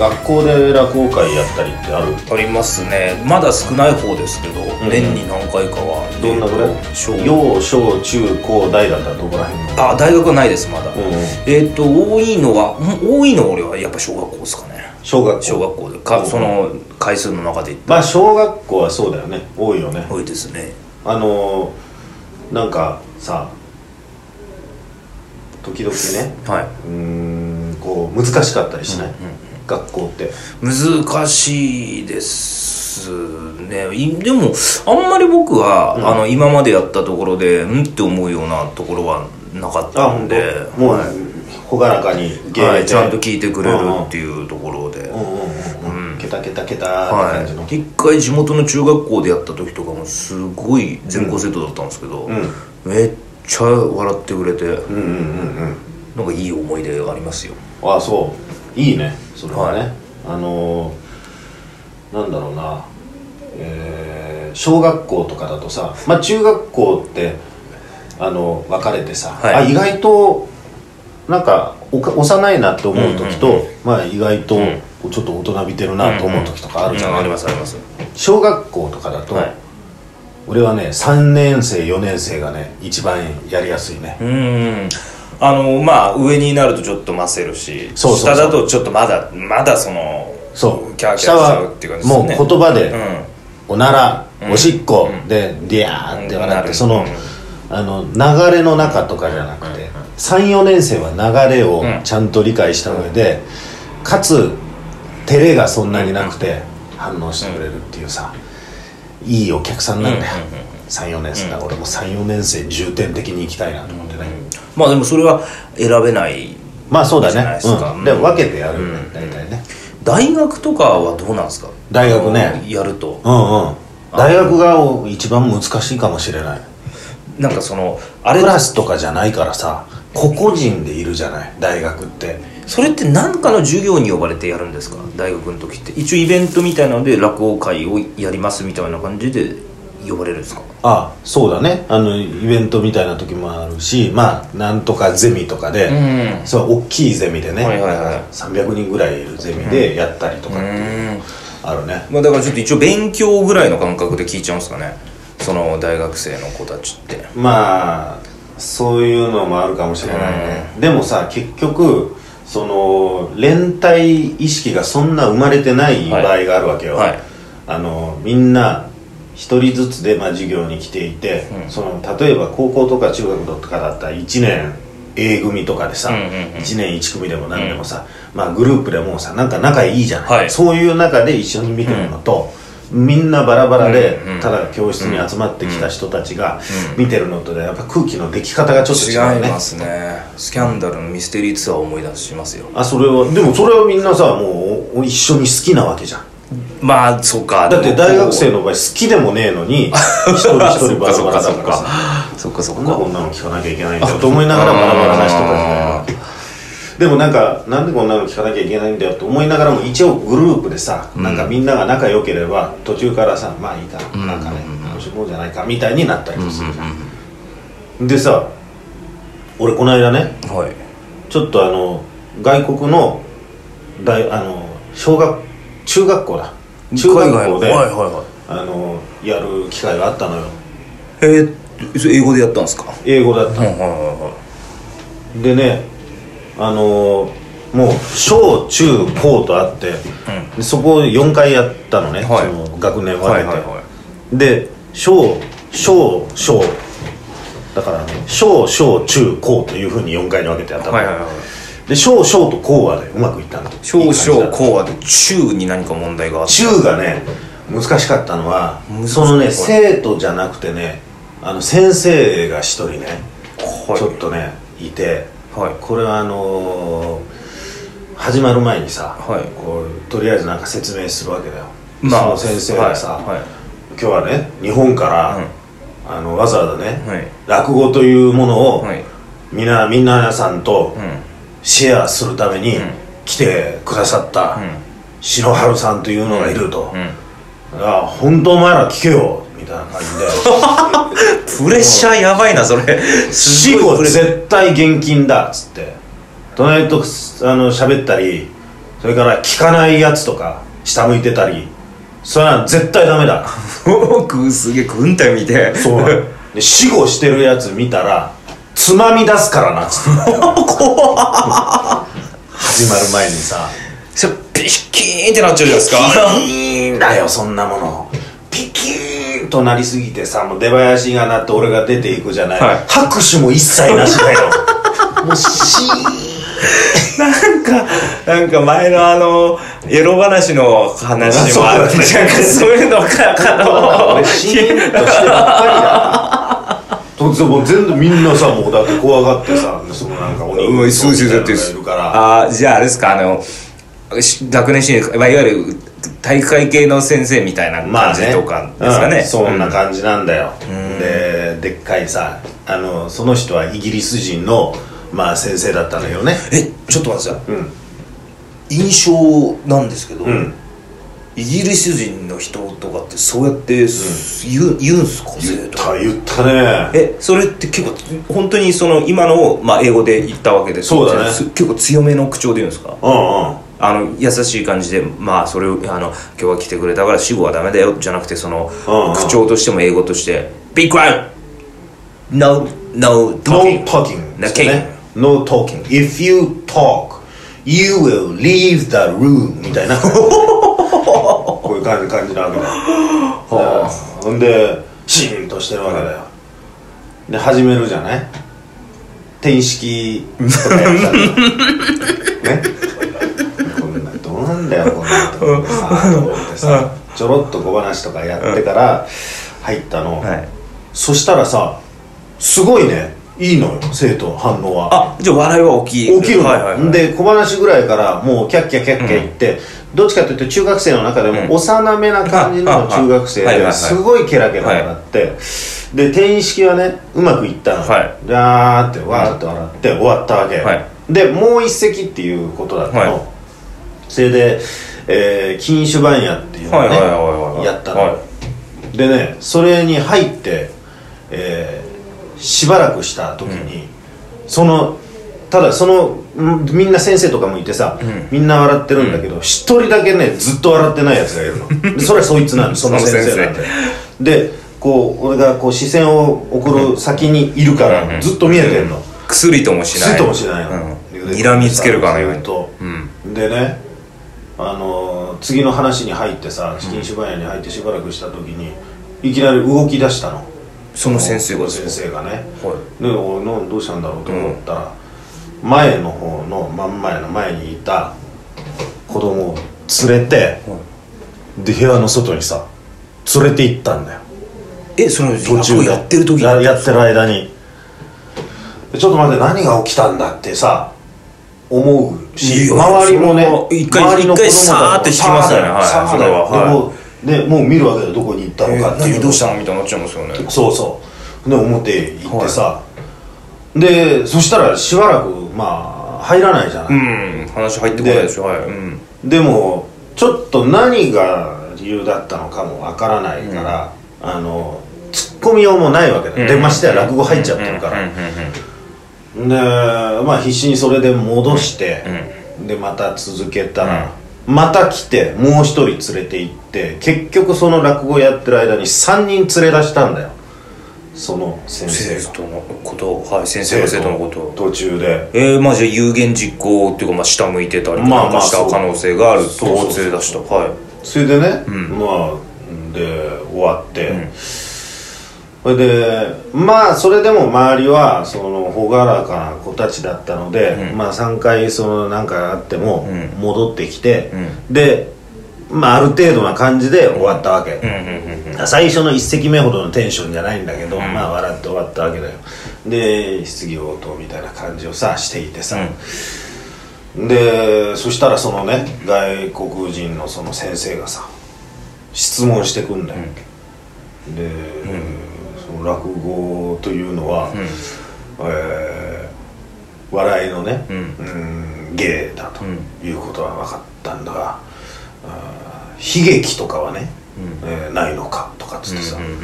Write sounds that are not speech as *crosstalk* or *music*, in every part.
学校で落語会やったりってある？ありますね。まだ少ない方ですけど、ん。年に何回かは。どんなぐらい？小。幼小中高大だったらどこら辺の？あ大学はないですまだ、うん。えっ、と多いのはうん多いのは俺はやっぱ小学校ですかね。小学校。小学校で。かその回数の中でまあ小学校はそうだよね。多いよね。多いですね。あのなんかさ時々ねはい。うーんこう難しかったりしない、学校って。難しいですね。いでもあんまり僕は、あの今までやったところでうんって思うようなところはなかったんで。もうはい朗らかに芸はい、でちゃんと聞いてくれるっていうところで、うんうんうんうん。ケタケタケタって感じの、はい、一回地元の中学校でやった時とかもすごい全校生徒だったんですけど、うん。めっちゃ笑ってくれて。うんうんうんうん。なんかいい思い出がありますよ。ああそういいねそれはね、はい。あのーなんだろうな。えー小学校とかだとさまあ中学校ってあの分かれてさ、はい。あ意外となんかおか幼いなって思う時と、うんうんまあ意外とん。ちょっと大人びてるなと思う時とかあるじゃない、うんありますあります。小学校とかだと、はい。俺はね3年生4年生がね一番やりやすいね、うんあのまあ上になるとちょっとませるし下だとちょっとまだまだそのそう。キャーキャーしちゃうっていう感じですもうね言葉で、うん。おなら、うん。おしっこ、うん。でディアーってうん笑って、その、うん。あの流れの中とかじゃなくて、34年生は流れをうん。ちゃんと理解した上で、かつ照れがそんなになくて反応してくれるっていうさいいお客さんなんだよ、うん。うん。うん。34年生だ、俺も34年生重点的に行きたいなと思ってね、まあでもそれは選べないまあそうだね。うん、で分けてやるよね、うん。大体ね。大学とかはどうなんですか？大学ね。やると。うんうん。大学が一番難しいかもしれない。なんかそのあれクラスとかじゃないからさ個々人でいるじゃない大学って。それって何かの授業に呼ばれてやるんですか？大学の時って。一応イベントみたいなので落語会をやりますみたいな感じで呼ばれるんですか？あそうだね。あのイベントみたいな時もあるしまあなんとかゼミとかで、うんそう大きいゼミでね、はいはいはい。300人ぐらいいるゼミでやったりとかっていううんあるね、まあだからちょっと一応勉強ぐらいの感覚で聞いちゃうんですかね。その大学生の子たちって。まあそういうのもあるかもしれないね、でもさ結局その連帯意識がそんな生まれてない。場合があるわけよ、はい。あのみんな一人ずつで、まあ、授業に来ていて、うん。その例えば高校とか中学とかだったら1年 A 組とかでさ、うんうんうん。1年1組でも何でもさ、まあ、グループでもうさなんか仲いいじゃない、はい。そういう中で一緒に見てるのと、みんなバラバラで、うんうんただ教室に集まってきた人たちが見てるのとでやっぱ空気の出来方がちょっと違うね。違いますね。スキャンダルのミステリーツアーを思い出しますよ。あそれはでもそれはみんなさもう一緒に好きなわけじゃんまあそうか。だって大学生のの場合好きでもねえのに *laughs* 一人一人バラバラだからさ。そっかそっなんでこか。んなの聞かなきゃいけないんだよ。と思いながらバラバラな人たちがいるわけでもなんかなんでこんなの聞かなきゃいけないんだよと思いながらも一応グループでさ、なんかみんなが仲良ければ途中からさまあいいかな,、なんかね楽しもうじゃないかみたいになったりもするじゃん、でさ俺この間ねはい。ちょっとあの外国の大あの小学中学校だ。中学校で、はいはいはあのやる機会があったのよ。いえー、それ英語でやったんですか？英語だった。はいはいはでねあのーもう小中高とあって、でそこを4回やったのね、はい。その学年い分けて、はいはいはで小小小。だからね小小中高というふうに4回に分けてやったの、はいはいはいで小小と高はねうまくいったの。少いい感じだった。々高はで中に何か問題があって中がね難しかったのはそのね生徒じゃなくてねあの先生が一人ね、はい。ちょっとねいてはい。これはあのー始まる前にさ、はい。こうとりあえずなんか説明するわけだよ、まあその先生がさ、はいはい。今日はね日本から、うん。あのわざわざね、はい。落語というものを、はい。みんなみんなさんとうんシェアするためにん。来てくださったうん。篠原さんというのがいると、うん。あ本当お前ら聞けよ。みたいな感じで。*laughs* プレッシャーやばいなそれ。す死後絶対現金だ。っつって隣とあの喋ったりそれから聞かないやつとか下向いてたり。それは絶対ダメだ。*laughs* 僕すげえ軍隊見て。そうで死後してるやつ見たらつまみ出すからな。っつって始まる前にさ。それピッキーンってなっちゃうじゃないですか。ピーンだよそんなもの。ピキーンとなりすぎてさもう出囃子が鳴って俺が出ていくじゃない、はい。拍手も一切なしだよ。*laughs* もうシーン。なんかなんか前のあのエロ話の話もあってん。*laughs* かそういうのかあの。俺シーンとしてばっかりだともう全部みんなさもうだって怖がってさそのなんか鬼のがいるから。ああじゃああれですか？あのし学年主任まあいわゆる体育会系の先生みたいな感じとかですかね,、うん。そんな感じなんだよ、ででっかいさあのその人はイギリス人のまあ先生だったのよね。えちょっと待ってさ。いうん。印象なんですけど、うんイギリス人の人とかってそうやって、言う言うんすか？言った言ったね。えそれって結構本当にその今のを、まあ、英語で言ったわけですそうだね。す結構強めの口調で言うんですか？うんうん。あの優しい感じでまあそれをあの今日は来てくれたから死後はダメだよじゃなくてそのうんうん。口調としても英語として「Be quiet! No, no No talking!」talking. なですね No talking. If you talk You will leave the room. みたいな *laughs* いう感じ感じなわけだよほんでシーンとしてるわけだよ。で始めるじゃない？転式。とかやったりね？こんなどうなんだよこんなとこでさと思ってさちょろっと小話とかやってから入ったの、はい。そしたらさすごいね。いいのよ生徒の反応は。あじゃあ笑いは起き起きるの、はいはいはい、で小話ぐらいからもうキャッキャキャッキャ言って、どっちかというと中学生の中でもうん。幼めな感じの中学生ですごいケラケラ笑って、で転院式はねうまくいったの、はい。じゃーってわーって笑って終わったわけ、はい。でもう一席っていうことだったの、はい。それで、えー、禁酒番屋っていうのをね、やったの、はでねそれに入って、えーしばらくした時に、そのただそのんみんな先生とかもいてさ、ん。みんな笑ってるんだけど一、人だけねずっと笑ってないやつがいるの。で *laughs* それはそいつなんでその先生なんででこう俺がこう視線を送る先にいるから、うんずっと見えてんの、薬ともしない。ずっともしないの、うん、睨みつけるかのように。とうん。でねあのー次の話に入ってさ禁酒番屋に入ってしばらくした時にいきなり動き出したの。その先生が先生がね。かはでおなどうしたんだろうと思ったら、前の方の真ん前の前にいた子供を連れてで部屋の外にさ連れて行ったんだよ。いえその途中で。やってる時に？ややってる間に。でちょっと待って何が起きたんだってさ思うし周りもね一回周りの子供たちも一回さーって引きますよね。はいはは。いでもうでもう見るわけでどこに行ったのかっていう何どうしたのみたいになっちゃいますよね。そうそう。で表行ってさ、でそしたらしばらくまあ入らないじゃない、うん。話入ってこないですよはい。うん。でもちょっと何が理由だったのかもわからないから、あの突っ込みようもないわけだ、でましてや落語入っちゃってるから、うん。うん。うん。でまあ必死にそれで戻して、でまた続けたら、また来てもう一人連れて行って結局その落語やってる間に3人連れ出したんだよその先生が。生徒のことはい先生が生徒のこと。途中で。えー、まあじゃあ有言実行っていうか、まあ、下向いてたりとまあまあかした可能性があるそうそうそう。連れ出した。はい。それでね、ん。まあで終わって、それでまあそれでも周りはその朗らかな子たちだったので、うん。まあ3回そのなんかあってもうん。戻ってきて、うでまあある程度な感じで終わったわけ、うんうんうん最初の一席目ほどのテンションじゃないんだけど、ん。まあ笑って終わったわけだよ。で質疑応答みたいな感じをさしていてさ、でそしたらそのね外国人のその先生がさ質問してくんだよ、で、その落語というのは、えー笑いのね、うん。うん芸だということは分かったんだが、悲劇とかはね、えーないのかとかっつってさ、うんうんうん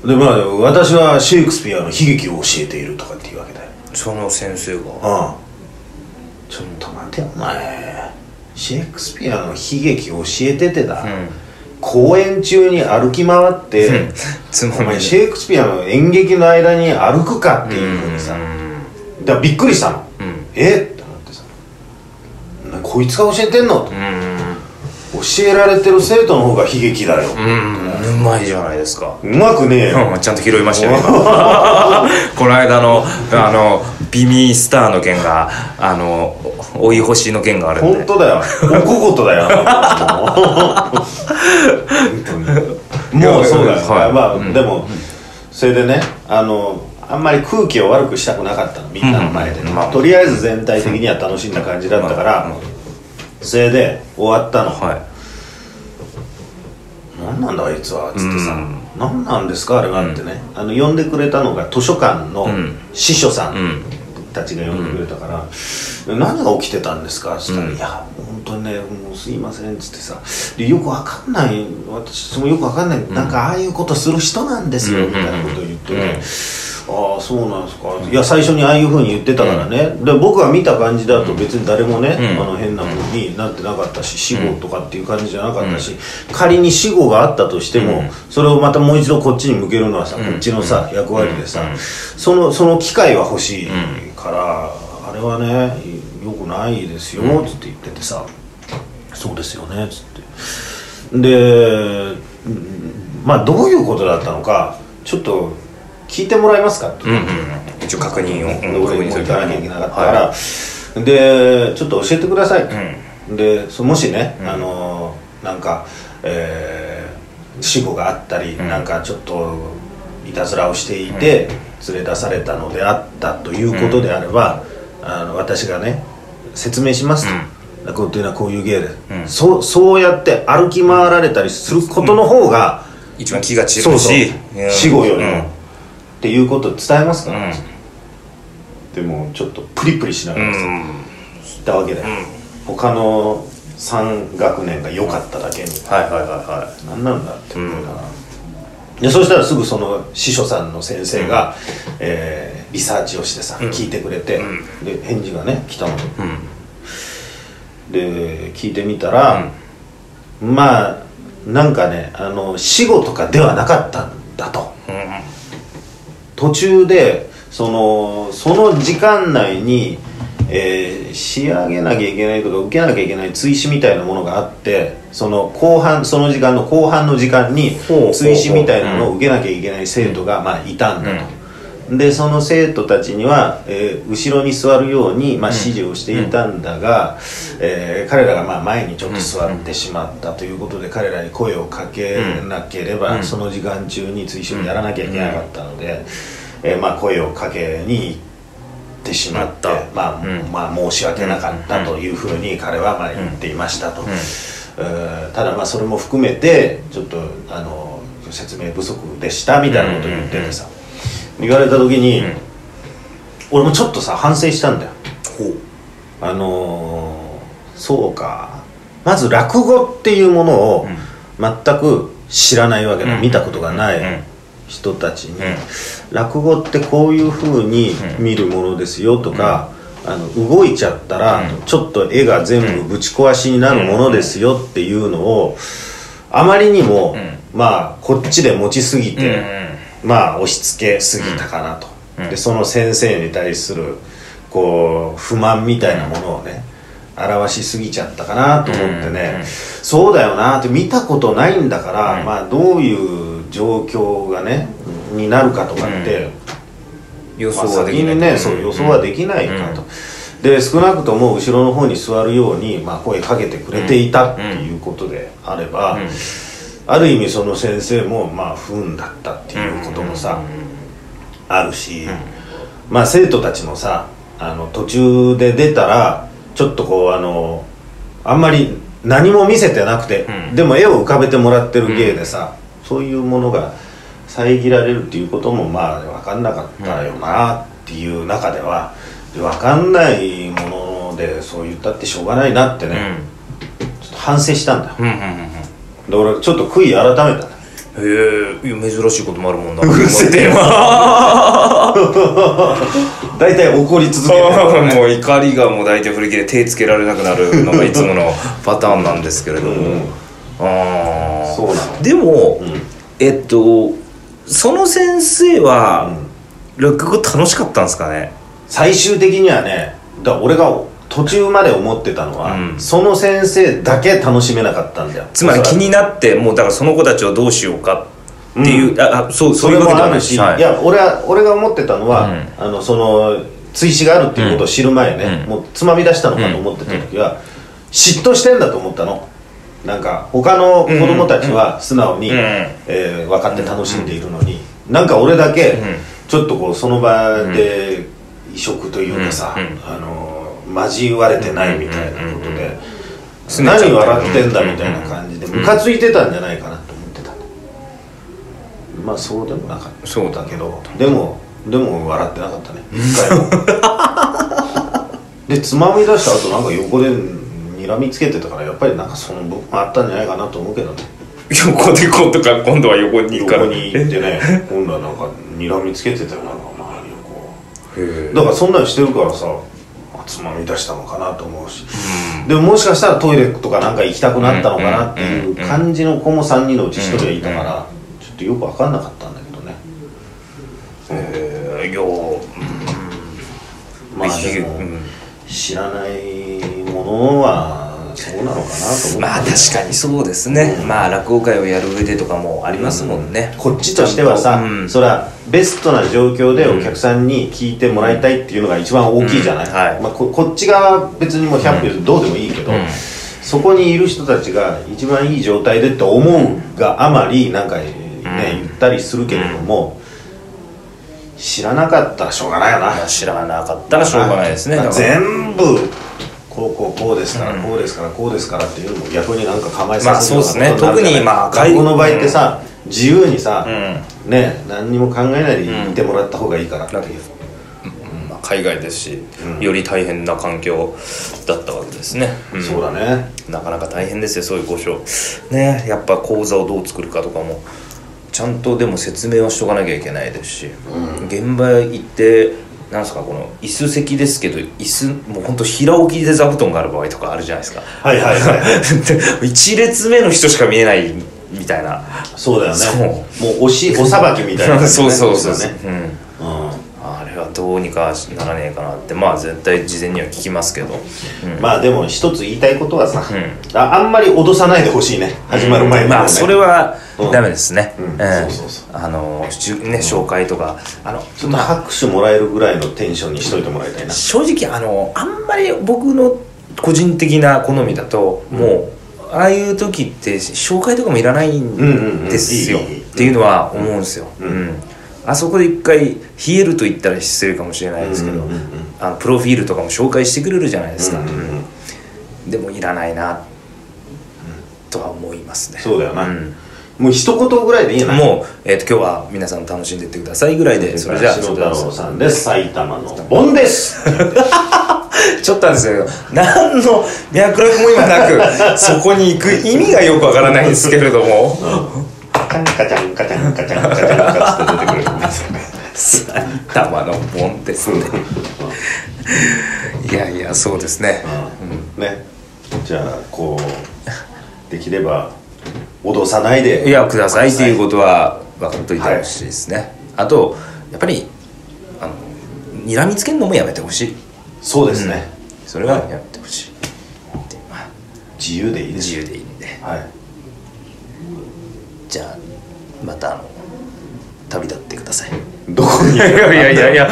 でまあ私はシェイクスピアの悲劇を教えているとかっていうわけだよ。その先生が。ああちょっと待てお前。シェイクスピアの悲劇教えててだ、公演中に歩き回って、つまお前みシェイクスピアの演劇の間に歩くかっていうふうにさ、だからびっくりしたの、え？って思ってさ。なこいつが教えてんの？と、教えられてる生徒の方が悲劇だよ、うん。うまいじゃないですか。うまくねえよ、うんちゃんと拾いましたよ今この間のあのビミスターの件があの追い星の件があるんで。本当だよ。おこことだよ。*laughs* もうそうだよ、はい。まあ、でもそれでねあのあんまり空気を悪くしたくなかったの。みんなの前で、うんまあ。とりあえず全体的には楽しんだ感じだったから、まあ。それで終わったの、はい何なんだあいつは」っつってさうん「何なんですか？あれは」ってね、あの呼んでくれたのが図書館のん。司書さうん。んたちが呼んでくれたから「何が起きてたんですか?」っつったら「うんいや本当にねもうすいません」っつってさでよくわかんない私もよくわかんない、なんかああいうことする人なんですよ、うん。みたいなことを言ってね、うんああそうなんですか。いや最初にああいうふうに言ってたからね、で僕が見た感じだと別に誰もね、うん。あの変なふうになってなかったし死後とかっていう感じじゃなかったし、仮に死後があったとしても、それをまたもう一度こっちに向けるのはさ、こっちのさ役割でさ、そのその機会は欲しいから、あれはねよくないですよつって言っててさ、そうですよねつって。でうん。まあどういうことだったのかちょっと聞いてもらえますかってう。んうん一応確認を、でうん。俺も行かなきゃいけなかったかはら、でちょっと教えてくださいと、うでそもしね、うん。あのなんか、えー死後があったり、ん。なんかちょっといたずらをしていて、連れ出されたのであったということであれば、あの私がね説明しますと、こうっていうのはこういう芸で、うん。そうそうやって歩き回られたりすることの方が、一番気が散るし。うん。死後よりも、うんっていうことを伝えますか？ら、うん。でもちょっとプリプリしながらさ、うん。言ったわけだよ、他の3学年が良かっただけに、はいはいはいは何なんだって思うから、でそしたらすぐその司書さんの先生が、えーリサーチをしてさ、聞いてくれて、で返事がね来たのいうん。で聞いてみたら、まあなんかねあの死後とかではなかったんだと途中でそのその時間内に、えー仕上げなきゃいけないとか受けなきゃいけない追試みたいなものがあってその後半その時間の後半の時間に追試みたいなのを受けなきゃいけない生徒が、まあ、いたんだと。でその生徒たちには、えー後ろに座るように、まあ、指示をしていたんだが、えー彼らがまあ前にちょっと座ってしまったということで、彼らに声をかけなければ、うん。その時間中に追試をやらなきゃいけなかったので、えーまあ、声をかけに行ってしまってまあうん。まあ、申し訳なかったというふうに彼はまあ言っていましたと、えーただまあそれも含めてちょっとあの説明不足でしたみたいなことを言っててさ、言われた時に、俺もちょっとさ反省したんだよ。あのーそうか。まず落語っていうものを全く知らないわけだ、うん。見たことがなうん。い人たちに、うん。落語ってこういうふうに見るものですよとか、あの動いちゃったら、うん。ちょっと絵が全部ぶち壊しになるものですよっていうのをあまりにも、うまあこっちで持ちすぎうん。て、まあ押し付けすぎたかなと、うん。でその先生に対するこう不満みたいなものをね表しすぎちゃったかなと思ってね、うんそうだよなって見たことないんだから、うん。まあどういう状況がねになるかとかって、予まあ想はできない。そう予想はできないかと、で少なくとも後ろの方に座るように、まあ、声かけてくれていたっていうことであれば、うんある意味その先生もまあ不運だったっていうこともさ、あるし、まあ生徒たちもさあの途中で出たらちょっとこうあのあんまり何も見せてなくて、うん。でも絵を浮かべてもらってる芸でさ、そういうものが遮られるっていうこともまあ分かんなかったよなっていう中では分かんないものでそう言ったってしょうがないなってね、ちょっと反省したんだよで俺ちょっと悔い改めたね。へえいや珍しいこともあるもんな。うるせえ *laughs* 大体怒り続けてるね。もう怒りがもう大体振り切れ手つけられなくなるのがいつものパターンなんですけれども、うん。ああそうなのでも、うん。えっとその先生は、落語楽しかったんですかね？最終的にはねだ俺が途中まで思ってたのは、うん。その先生だけ楽しめなかったんだよ。つまり気になってもうだからその子たちをどうしようかっていう、うん。ああそうそういうわけではもあるし、ないはいい、や俺は俺が思ってたのは、うん。あのその追試があるっていうことを知る前ね、うん。もうつまみ出したのかと思ってた時は、嫉妬してんだと思ったの。なんか他の子供たちは素直に、うん。えー分かって楽しんでいるのに、なんか俺だけちょっとこうその場で移植というかさ、うん。あの交われてないみたいなことで、何笑ってんだみたいな感じでムカついてたんじゃないかなと思ってた。まあそうでもなかった。そうだけど。でもでも笑ってなかったね。一回も。でつまみ出した後なんか横で睨みつけてたからやっぱりなんかその部分あったんじゃないかなと思うけどね。横で今度か今度は横に行くから。横に行ってね今度はなんか睨みつけてたよなんか周りをこう。へえ。だからそんなのしてるからさあつまみ出したのかなと思うし、でももしかしたらトイレとかなんか行きたくなったのかなっていう感じの子も3人のうち1人はいたからちょっとよく分かんなかったんだけどね。えーいやまあでもうん。知らないものはそうなのかなと思って。まあ確かにそうですね、まあ落語会をやる上でとかもありますもんね、こっちとしてはさ、うん。それはベストな状況でお客さんに聞いてもらいたいっていうのが一番大きいじゃない、うん。はい。まあ、ここっち側は別にもう100票どうでもいいけど、うん。そこにいる人たちが一番いい状態でって思うがあまりなんかね、言ったりするけれども、知らなかったらしょうがないよな、まあ知らなかったらしょうがないですね。全部こうこうこうですから、こうですからこうですからっていうのも逆になんか構えさせるようなまあそうですね。ことになるじゃない。特にまあ学校の場合ってさ、自由にさ、うん。ね何にも考えないでいてもらった方がいいからっていう、まあ、海外ですし、うん。より大変な環境だったわけですね、ん。そうだね。なかなか大変ですよそういう交渉ねやっぱ講座をどう作るかとかも。ちゃんとでも説明はしとかなきゃいけないですし、現場行ってなんすかこの椅子席ですけど椅子もうほんと平置きで座布団がある場合とかあるじゃないですか。はいはいはいはい。*laughs* 一列目の人しか見えないみたいな。そうだよね。もうおしおさばきみたいな感じ *laughs* そうそうそうだねうんうんどうにかならねえかなってまあ絶対事前には聞きますけど、うん。まあでも一つ言いたいことはさ、うああんまり脅さないでほしいね。始まる前に、ねまあそれはうん。ダメですね、あのね紹介とかあのちょっと拍手もらえるぐらいのテンションにしといてもらいたいな。正直あのあんまり僕の個人的な好みだと、もうああいう時って紹介とかもいらないんですよ、っていうのは思うんですよ、うん。うん。あそこで一回冷えると言ったら失礼かもしれないですけど、うんうんうんうん。あのプロフィールとかも紹介してくれるじゃないですか、うんうんうん。うんでもいらないなとは思いますね。そうだよな、ん。もう一言ぐらいでいいな？もう、えー、と今日は皆さん楽しんでいってくださいぐらいでそれじゃあ白太郎さんです。埼玉のボンです。ちょっとなんですけど何の脈絡も今なく *laughs* そこに行く意味がよくわからないんですけれども。カチャンカチャンカチャンカチャンカチャンカチャンって出てくるんですよね埼玉のボンですね *laughs* いやいやそうですね。うん。ね。じゃあこうできれば脅さないで。いやくださいっていうことは分かっといてほしいですね、あとやっぱりあの睨みつけるのもやめてほしい。そうですね、それはやめてほしい。でまあ自由でいいです。自由でいいんで。はい。じゃあまたあの旅立ってくださいどこにい。やいやいやいや。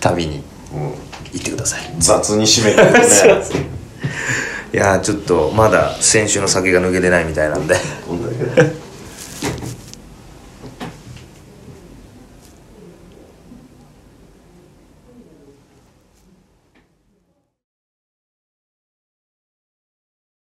旅に。うん行ってください。雑に締めてるね。*laughs* いやちょっとまだ先週の酒が抜けてないみたいなんで